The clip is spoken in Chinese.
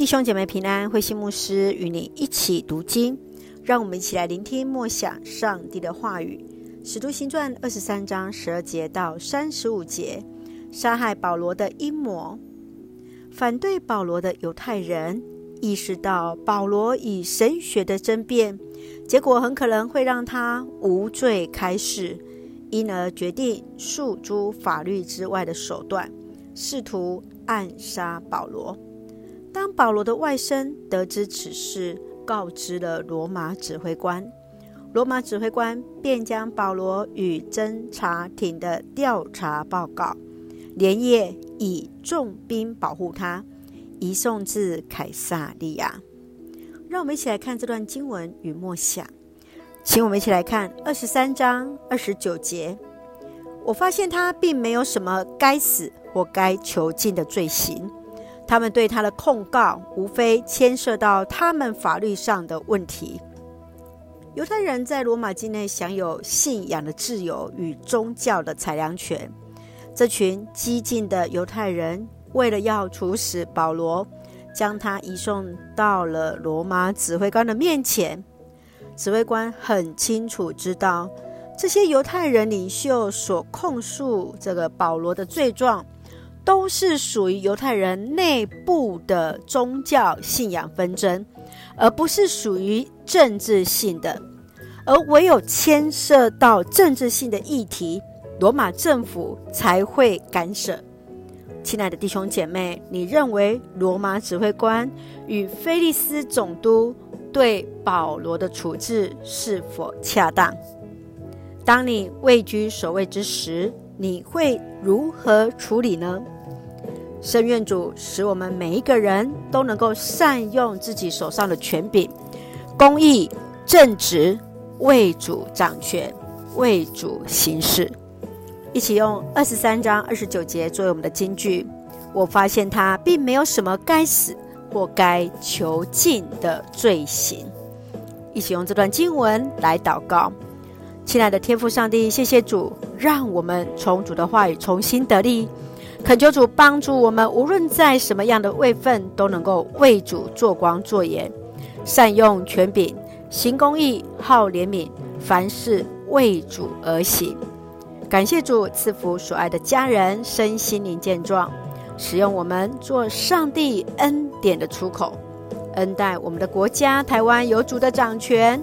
弟兄姐妹平安，慧馨牧师与你一起读经，让我们一起来聆听默想上帝的话语。使徒行传二十三章十二节到三十五节，杀害保罗的阴谋。反对保罗的犹太人意识到保罗以神学的争辩，结果很可能会让他无罪开释，因而决定诉诸法律之外的手段，试图暗杀保罗。当保罗的外甥得知此事，告知了罗马指挥官，罗马指挥官便将保罗与侦察艇的调查报告，连夜以重兵保护他，移送至凯撒利亚。让我们一起来看这段经文与默想，请我们一起来看二十三章二十九节。我发现他并没有什么该死或该囚禁的罪行。他们对他的控告，无非牵涉到他们法律上的问题。犹太人在罗马境内享有信仰的自由与宗教的裁量权。这群激进的犹太人为了要处死保罗，将他移送到了罗马指挥官的面前。指挥官很清楚知道，这些犹太人领袖所控诉这个保罗的罪状。都是属于犹太人内部的宗教信仰纷争，而不是属于政治性的。而唯有牵涉到政治性的议题，罗马政府才会干涉。亲爱的弟兄姐妹，你认为罗马指挥官与菲利斯总督对保罗的处置是否恰当？当你位居首位之时，你会如何处理呢？圣愿主使我们每一个人都能够善用自己手上的权柄，公义正直，为主掌权，为主行事。一起用二十三章二十九节作为我们的金句。我发现他并没有什么该死或该囚禁的罪行。一起用这段经文来祷告。亲爱的天父上帝，谢谢主，让我们从主的话语重新得力。恳求主帮助我们，无论在什么样的位分，都能够为主做光做盐，善用权柄，行公义，好怜悯，凡事为主而行。感谢主赐福所爱的家人身心灵健壮，使用我们做上帝恩典的出口，恩待我们的国家台湾有主的掌权。